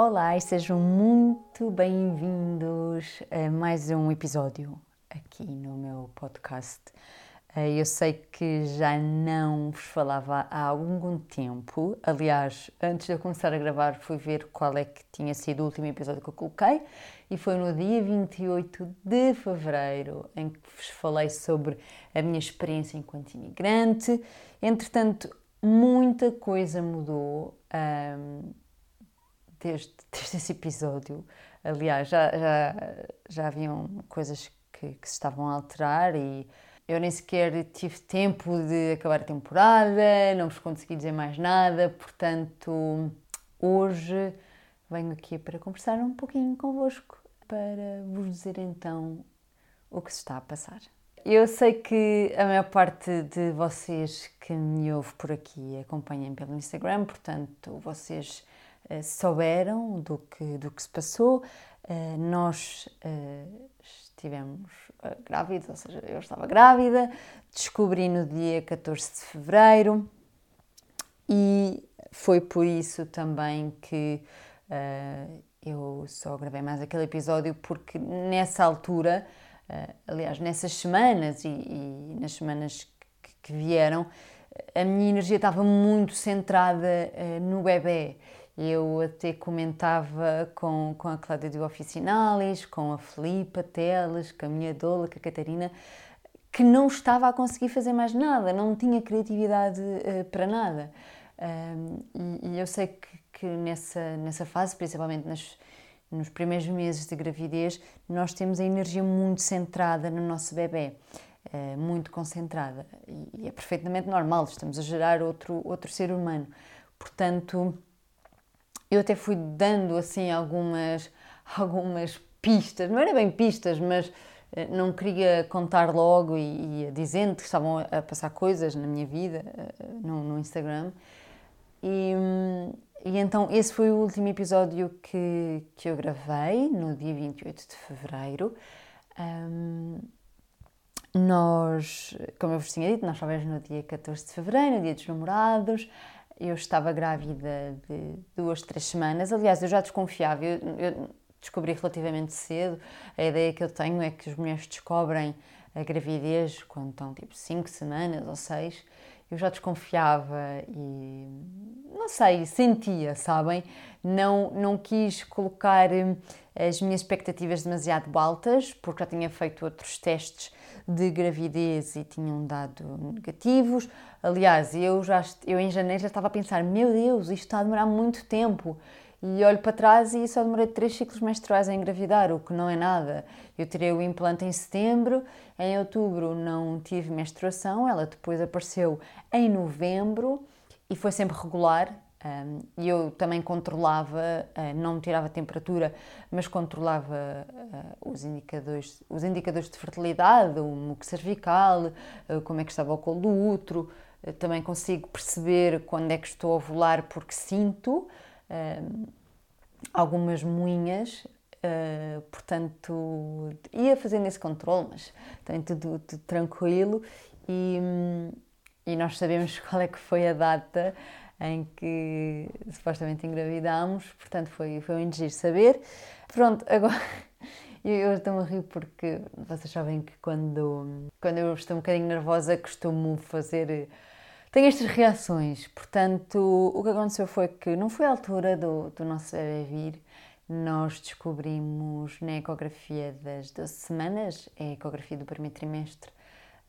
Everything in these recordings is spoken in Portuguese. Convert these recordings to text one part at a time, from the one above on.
Olá e sejam muito bem-vindos a mais um episódio aqui no meu podcast. Eh, eu sei que já não vos falava há algum tempo, aliás, antes de eu começar a gravar, fui ver qual é que tinha sido o último episódio que eu coloquei e foi no dia 28 de fevereiro em que vos falei sobre a minha experiência enquanto imigrante. Entretanto, muita coisa mudou. Um, desde, desde esse episódio. Aliás, já, já, já haviam coisas que, que se estavam a alterar e eu nem sequer tive tempo de acabar a temporada, não vos consegui dizer mais nada, portanto, hoje venho aqui para conversar um pouquinho convosco, para vos dizer então o que se está a passar. Eu sei que a maior parte de vocês que me ouve por aqui acompanham pelo Instagram, portanto, vocês souberam do que, do que se passou. Uh, nós uh, estivemos grávidos, ou seja, eu estava grávida, descobri no dia 14 de fevereiro e foi por isso também que eu só gravei mais aquele episódio, porque nessa altura Uh, aliás, nessas semanas e, e nas semanas que, que, vieram, a minha energia estava muito centrada uh, no bebê. Eu até comentava com, com a Cláudia do Oficinalis, com a Filipa Teles, com a minha doula, com a Catarina, que não estava a conseguir fazer mais nada, não tinha criatividade uh, para nada. E, e, eu sei que, que, nessa, nessa fase, principalmente nas, nos primeiros meses de gravidez, nós temos a energia muito centrada no nosso bebê, eh, muito concentrada. E é perfeitamente normal, estamos a gerar outro, outro ser humano. Portanto, eu até fui dando assim algumas, algumas pistas, não era bem pistas, mas eh, não queria contar logo e, e dizendo que estavam a passar coisas na minha vida eh, no, no Instagram. E, e então esse foi o último episódio que, que eu gravei, no dia 28 de fevereiro. Um, nós, como eu vos tinha dito, nós estávamos no dia 14 de fevereiro, no dia dos namorados. Eu estava grávida de duas, três semanas. Aliás, eu já desconfiava, eu, eu descobri relativamente cedo. A ideia que eu tenho é que as mulheres descobrem a gravidez quando estão tipo 5 semanas ou 6 eu já desconfiava e não sei, sentia, sabem? Não, não quis colocar hum, as minhas expectativas demasiado altas, porque já tinha feito outros testes de gravidez e tinham dado negativos. Aliás, eu, já, eu em janeiro já estava a pensar: meu Deus, isto está a demorar muito tempo. E olho para trás e só demorei três ciclos menstruais a engravidar, o que não é nada. Eu tirei o implante em setembro, em outubro não tive menstruação, ela depois apareceu em novembro e foi sempre regular. E eu também controlava, ah, não tirava temperatura, mas controlava ah, os indicadores, os indicadores de fertilidade, o muco cervical, ah, como é que estava o colo do útero. Também consigo perceber quando é que estou a ovular porque sinto algumas moinhas, portanto, ia fazendo esse controle, mas também tudo, tudo tranquilo e, e nós sabemos qual é que foi a data em que supostamente engravidámos, portanto foi, foi um giro saber. Pronto, agora eu estou a rir porque vocês sabem que quando, quando eu estou um bocadinho nervosa costumo fazer tenho estas reações. Portanto, o que aconteceu foi que não foi a altura do, do nosso bebê vir. Nós descobrimos na ecografia das 12 semanas, a ecografia do primeiro trimestre,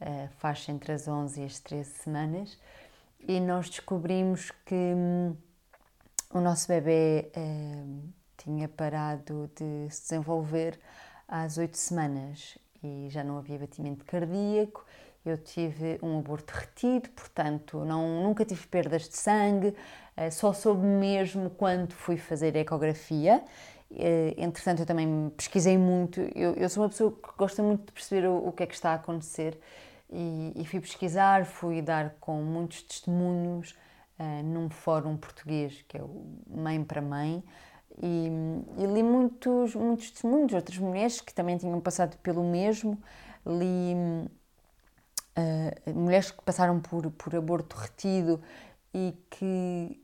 uh, faz entre as 11 e as 13 semanas, e nós descobrimos que hum, o nosso bebê uh, tinha parado de se desenvolver às 8 semanas e já não havia batimento cardíaco eu tive um aborto retido, portanto não, nunca tive perdas de sangue, eh, só soube mesmo quando fui fazer ecografia. Eh, entretanto, eu também pesquisei muito. Eu, eu sou uma pessoa que gosta muito de perceber o, o que é que está a acontecer e, e, fui pesquisar, fui dar com muitos testemunhos uh, num fórum português que é o Mãe para Mãe. E, e, li muitos, muitos testemunhos de outras mulheres que também tinham passado pelo mesmo. Li uh, mulheres que passaram por, por aborto retido e que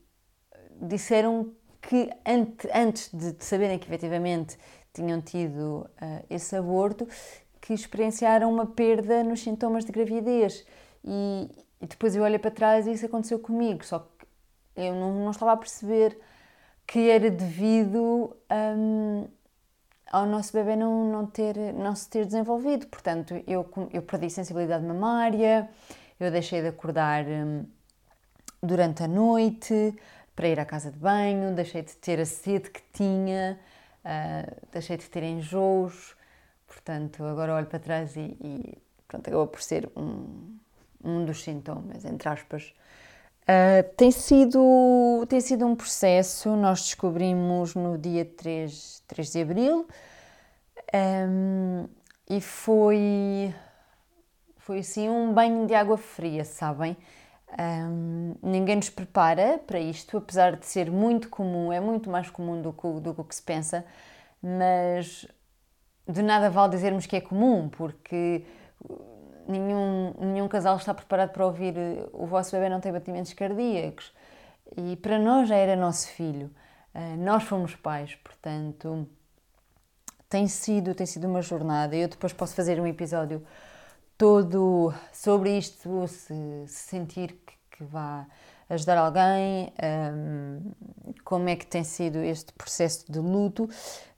disseram que antes de saberem que efetivamente tinham tido uh, esse aborto, que experienciaram uma perda nos sintomas de gravidez. E, e, depois eu olhei para trás e isso aconteceu comigo, só que eu não, não estava a perceber que era devido um, ao nosso bebê não, não, ter, não se ter desenvolvido. Portanto, eu, eu perdi sensibilidade mamária, eu deixei de acordar um, durante a noite para ir à casa de banho, deixei de ter a sede que tinha, uh, deixei de ter enjoos. Portanto, agora olho para trás e, e pronto, acabou por ser um, um dos sintomas, entre aspas, Uh, tem, sido, tem sido um processo, nós descobrimos no dia 3, 3 de abril. Um, e foi, foi assim um banho de água fria, sabem? Um, ninguém nos prepara para isto, apesar de ser muito comum, é muito mais comum do que, do que se pensa, mas de nada vale dizermos que é comum, porque nenhum, nenhum casal está preparado para ouvir eh, o vosso bebê não tem batimentos cardíacos. E para nós já era nosso filho. Uh, nós fomos pais, portanto, tem sido, tem sido uma jornada. Eu depois posso fazer um episódio todo sobre isto, se, se sentir que, que vá ajudar alguém, um, como é que tem sido este processo de luto,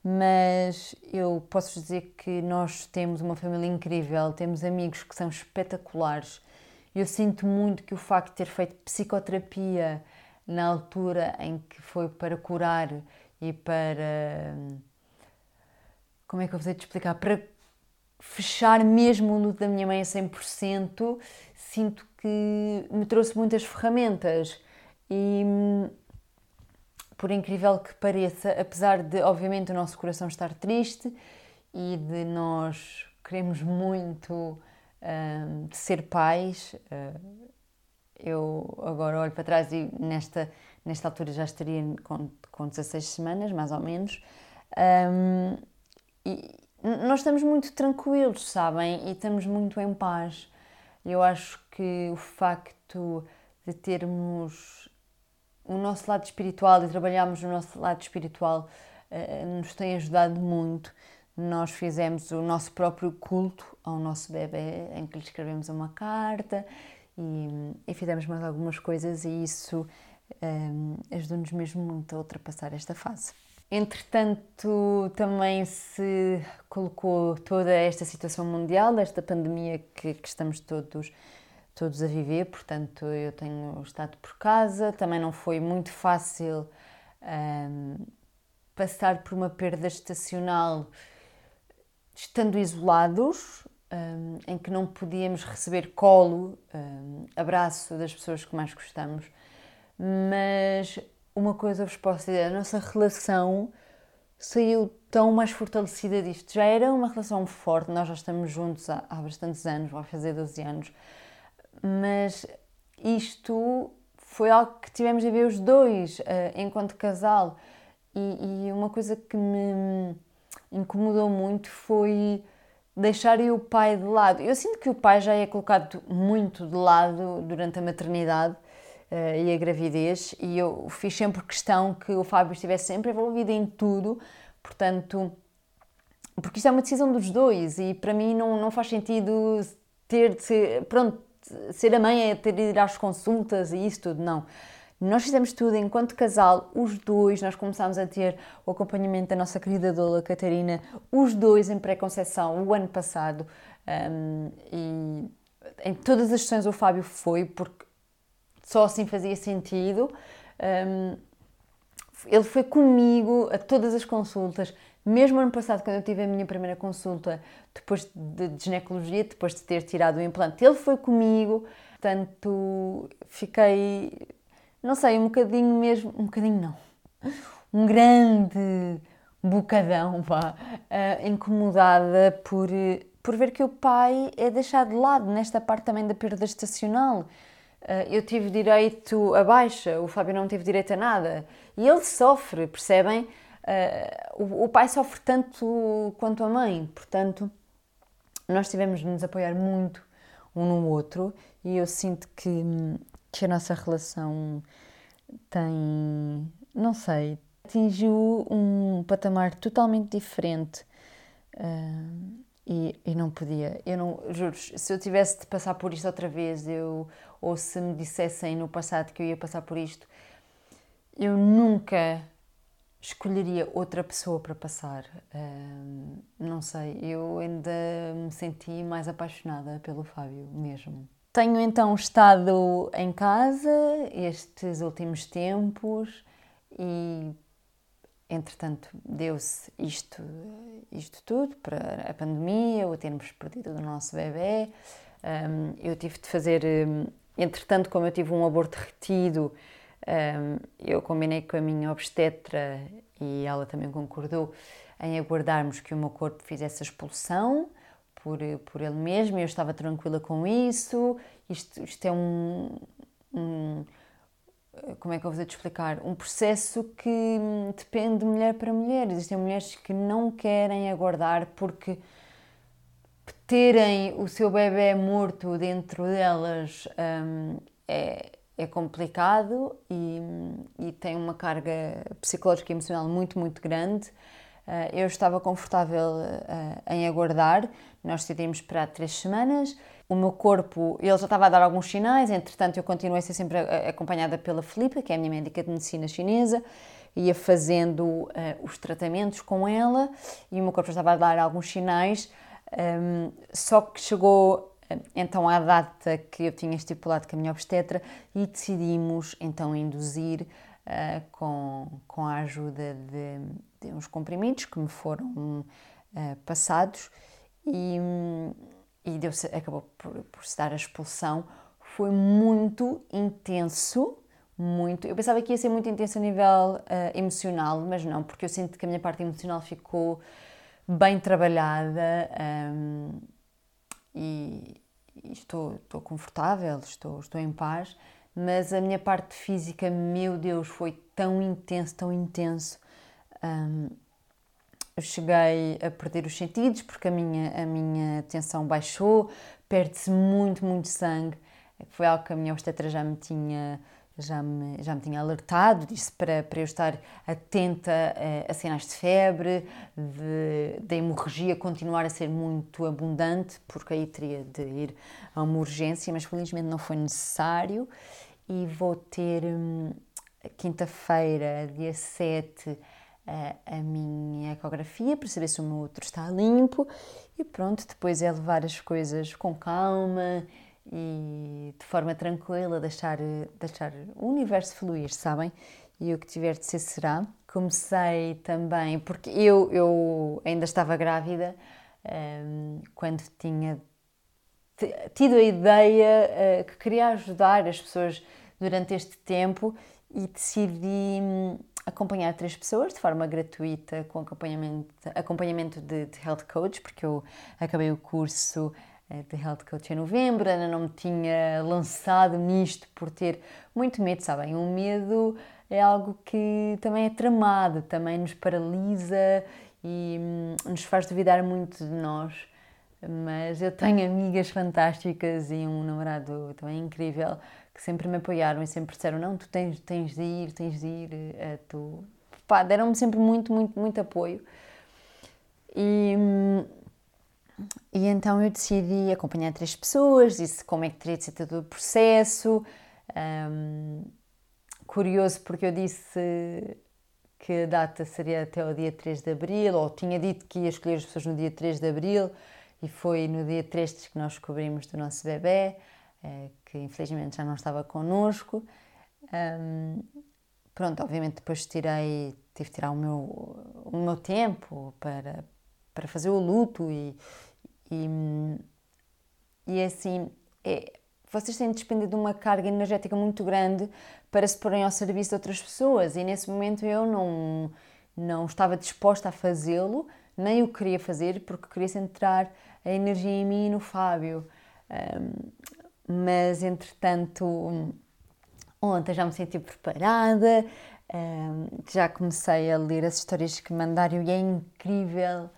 mas eu posso dizer que nós temos uma família incrível, temos amigos que são espetaculares. Eu sinto muito que o facto de ter feito psicoterapia na altura em que foi para curar e para. Como é que eu vou te explicar? Para fechar mesmo o luto da minha mãe a 100%, sinto que me trouxe muitas ferramentas e por incrível que pareça, apesar de obviamente o nosso coração estar triste e de nós queremos muito um, ser pais, uh, eu agora olho para trás e nesta, nesta altura já estaria com, com 16 semanas, mais ou menos, um, e nós estamos muito tranquilos, sabem? E estamos muito em paz. Eu acho que o facto de termos o nosso lado espiritual e trabalharmos no nosso lado espiritual uh, nos tem ajudado muito. Nós fizemos o nosso próprio culto ao nosso bebê, em que lhe escrevemos uma carta e, e fizemos mais algumas coisas, e isso um, eh, ajudou-nos mesmo muito a ultrapassar esta fase. Entretanto, também se colocou toda esta situação mundial, esta pandemia que, que, estamos todos, todos a viver, portanto, eu tenho estado por casa, também não foi muito fácil um, passar por uma perda estacional estando isolados, um, em que não podíamos receber colo, um, abraço das pessoas que mais gostamos, mas uma coisa vos posso dizer: a nossa relação saiu tão mais fortalecida disto. Já era uma relação forte, nós já estamos juntos há, há bastantes anos, vai fazer 12 anos, mas isto foi algo que tivemos a ver os dois uh, enquanto casal. E, e, uma coisa que me incomodou muito foi deixar o pai de lado. Eu sinto que o pai já é colocado muito de lado durante a maternidade e a gravidez, e eu fiz sempre questão que o Fábio estivesse sempre envolvido em tudo, portanto, porque isto é uma decisão dos dois e para mim não, não faz sentido ter de ser, pronto, ser a mãe é ter de ir às consultas e isso tudo, não. Nós fizemos tudo enquanto casal, os dois, nós começámos a ter o acompanhamento da nossa querida Dola Catarina, os dois em pré-conceição o ano passado. Um, e em todas as sessões o Fábio foi, porque só assim fazia sentido. Um, ele foi comigo a todas as consultas, mesmo ano passado, quando eu tive a minha primeira consulta, depois de, de ginecologia, depois de ter tirado o implante, ele foi comigo, portanto, fiquei, não sei, um bocadinho mesmo, um bocadinho não, um grande bocadão, vá, uh, incomodada por, por ver que o pai é deixado de lado nesta parte também da perda estacional. Ah, eu tive direito a baixa, o Fábio não teve direito a nada. E ele sofre, percebem? Ah, o pai sofre tanto quanto a mãe, portanto, nós tivemos de nos apoiar muito um no outro e eu sinto que, que a nossa relação tem, não sei, atingiu um patamar totalmente diferente uh, e, e, não podia. Eu não, juro, se eu tivesse de passar por isto outra vez, eu, ou se me dissessem no passado que eu ia passar por isto, eu nunca escolheria outra pessoa para passar. Não sei, eu ainda me senti mais apaixonada pelo Fábio mesmo. Tenho então estado em casa estes últimos tempos e entretanto deu-se isto, isto tudo para a pandemia, o termos perdido o nosso bebê. Um, eu tive de fazer, entretanto, como eu tive um aborto retido, um, eu combinei com a minha obstetra e ela também concordou em aguardarmos que o meu corpo fizesse a expulsão por, por ele mesmo, eu estava tranquila com isso. Isto, isto é um, Como é que eu vou te explicar? Um processo que depende de mulher para mulher. Existem mulheres que não querem aguardar porque terem o seu bebê morto dentro delas um, é, é complicado e, e tem uma carga psicológica e emocional muito, muito grande. Uh, eu estava confortável uh, em aguardar, nós decidimos esperar três semanas. O meu corpo, ele já estava a dar alguns sinais, entretanto, eu continuei a ser sempre acompanhada pela Filipa, que é a minha médica de medicina chinesa, ia fazendo uh, os tratamentos com ela e o meu corpo já estava a dar alguns sinais, um, só que chegou então à data que eu tinha estipulado com a minha obstetra e decidimos então induzir uh, com, com a ajuda de, de uns comprimidos que me foram uh, passados e, e deu acabou por, por se dar a expulsão. Foi muito intenso, muito. Eu pensava que ia ser muito intenso a nível uh, emocional, mas não, porque eu sinto que a minha parte emocional ficou bem trabalhada um, e, e, estou, estou confortável, estou, estou em paz, mas a minha parte física, meu Deus, foi tão intenso, tão intenso. Um, eu cheguei a perder os sentidos porque a minha, a minha tensão baixou, perde-se muito, muito sangue. Foi algo que a minha obstetra já me tinha, já me, já me tinha alertado, disse para, para eu estar atenta a, a sinais de febre, de hemorragia continuar a ser muito abundante, porque aí teria de ir a uma urgência, mas felizmente não foi necessário. E vou ter hum, quinta-feira, dia 7, a, minha ecografia para saber se o meu útero está limpo e pronto, depois é levar as coisas com calma e de forma tranquila, deixar, deixar o universo fluir, sabem? E o que tiver de ser será. Comecei também, porque eu, eu ainda estava grávida um, quando tinha tido a ideia uh, que queria ajudar as pessoas durante este tempo e decidi hum, acompanhar três pessoas de forma gratuita com acompanhamento, acompanhamento de, de health coach, porque eu acabei o curso eh, de health coach em novembro, ainda não me tinha lançado nisto por ter muito medo, sabem? O medo é algo que também é tramado, também nos paralisa e hum, nos faz duvidar muito de nós. Mas eu tenho amigas fantásticas e um namorado também incrível que sempre me apoiaram e sempre disseram: Não, tu tens, tens de ir, tens de ir. Uh, tu... Pá, deram-me sempre muito, muito, muito apoio. E, e então eu decidi acompanhar três pessoas, disse como é que teria de ser todo o processo. Um, curioso porque eu disse que a data seria até o dia 3 de abril, ou tinha dito que ia escolher as pessoas no dia 3 de abril, e foi no dia 3 que nós descobrimos do nosso bebê. Eh, que infelizmente já não estava connosco. Um, pronto, obviamente depois tirei, tive de tirar o meu, o meu tempo para, para fazer o luto e, e, e assim, é, vocês têm de despender de uma carga energética muito grande para se porem ao serviço de outras pessoas e nesse momento eu não, não estava disposta a fazê-lo, nem o queria fazer porque queria centrar a energia em mim e no Fábio. Um, mas entretanto, ontem já me senti preparada, já comecei a ler as histórias que mandaram e é incrível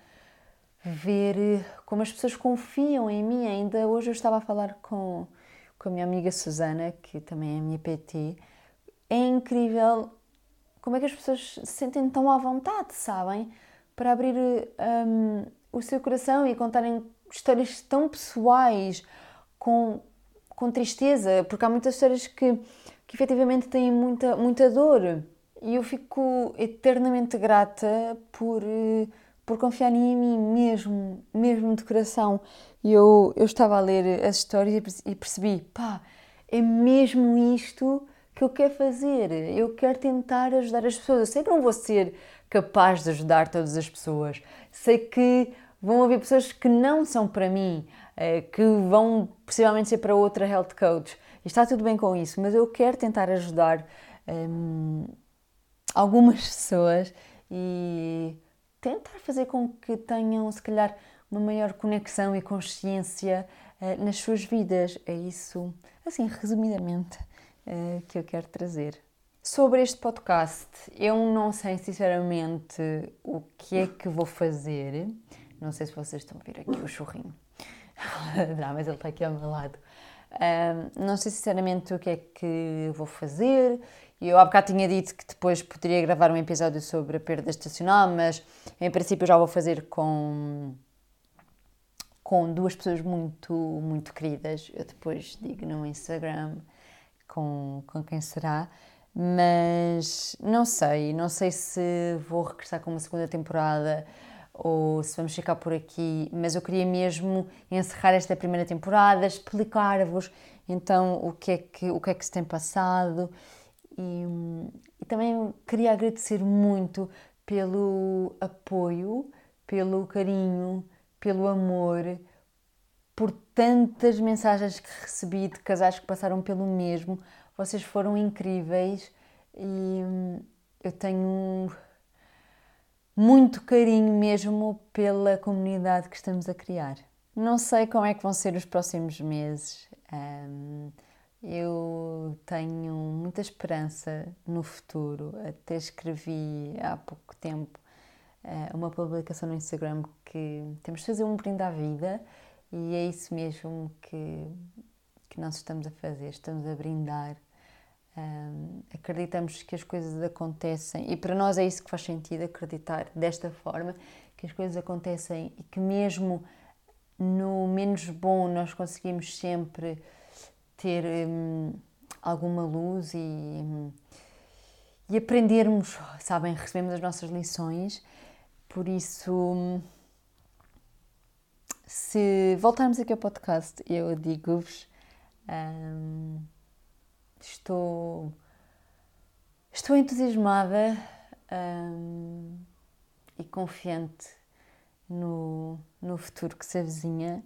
ver como as pessoas confiam em mim. Ainda hoje eu estava a falar com, com a minha amiga Susana, que também é minha PT. É incrível como é que as pessoas se sentem tão à vontade, sabem? Para abrir um, o seu coração e contarem histórias tão pessoais, com, com tristeza, porque há muitas histórias que, que efetivamente têm muita, muita dor. E eu fico eternamente grata por, por confiar em mim mesmo, mesmo de coração. E eu, eu estava a ler as histórias e percebi, pá, é mesmo isto que eu quero fazer. Eu quero tentar ajudar as pessoas. Eu sei que não vou ser capaz de ajudar todas as pessoas. Sei que vão haver pessoas que não são para mim, eh, que vão possivelmente ser para outra health coach. Está tudo bem com isso, mas eu quero tentar ajudar hum, algumas pessoas e tentar fazer com que tenham, se calhar, uma maior conexão e consciência uh, nas suas vidas. É isso, assim, resumidamente, uh, que eu quero trazer. Sobre este podcast, eu não sei sinceramente o que é que vou fazer. Não sei se vocês estão a ver aqui o churrinho. não, mas ele está aqui ao meu lado. Um, não sei sinceramente o que é que vou fazer. Eu há bocado tinha dito que depois poderia gravar um episódio sobre a perda estacional, mas em princípio já vou fazer com, com duas pessoas muito, muito queridas. Eu depois digo no Instagram com, com quem será. Mas não sei, não sei se vou regressar com uma segunda temporada ou se vamos ficar por aqui, mas eu queria mesmo encerrar esta primeira temporada, explicar-vos então o que é que, o que, é que se tem passado e, e também queria agradecer muito pelo apoio, pelo carinho, pelo amor, por tantas mensagens que recebi de casais que passaram pelo mesmo. Vocês foram incríveis e eu tenho muito carinho mesmo pela comunidade que estamos a criar. Não sei como é que vão ser os próximos meses. Um, eu tenho muita esperança no futuro. Até escrevi há pouco tempo uh, uma publicação no Instagram que temos de fazer um brinde à vida e é isso mesmo que, que nós estamos a fazer. Estamos a brindar. Acreditamos que as coisas acontecem e para nós é isso que faz sentido acreditar desta forma que as coisas acontecem e que mesmo no menos bom nós conseguimos sempre ter hum, alguma luz e, e aprendermos, sabem, recebemos as nossas lições. Por isso, se voltarmos aqui ao podcast, eu digo-vos, hum, estou, estou entusiasmada hum, e confiante no, no futuro que se avizinha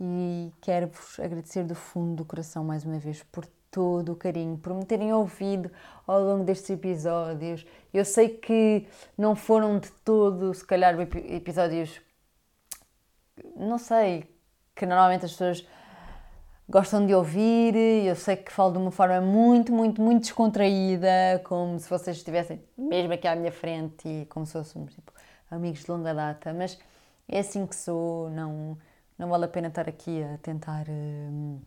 e quero-vos agradecer do fundo do coração mais uma vez por todo o carinho, por me terem ouvido ao longo destes episódios. Eu sei que não foram de todo, se calhar, episódios, não sei, que normalmente as pessoas gostam de ouvir. Eu sei que falo de uma forma muito, muito, muito descontraída, como se vocês estivessem mesmo aqui à minha frente e como se fôssemos tipo, amigos de longa data, mas é assim que sou, não não vale a pena estar aqui a tentar uh,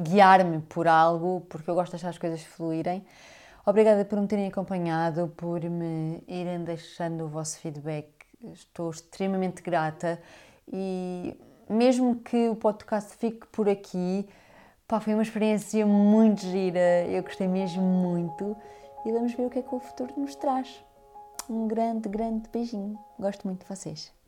guiar-me por algo, porque eu gosto de deixar as coisas fluírem. Obrigada por me terem acompanhado, por me irem deixando o vosso feedback. Estou extremamente grata e mesmo que o podcast fique por aqui, pá, foi uma experiência muito gira, eu gostei mesmo muito e vamos ver o que é que o futuro nos traz. Um grande, grande beijinho. Gosto muito de vocês.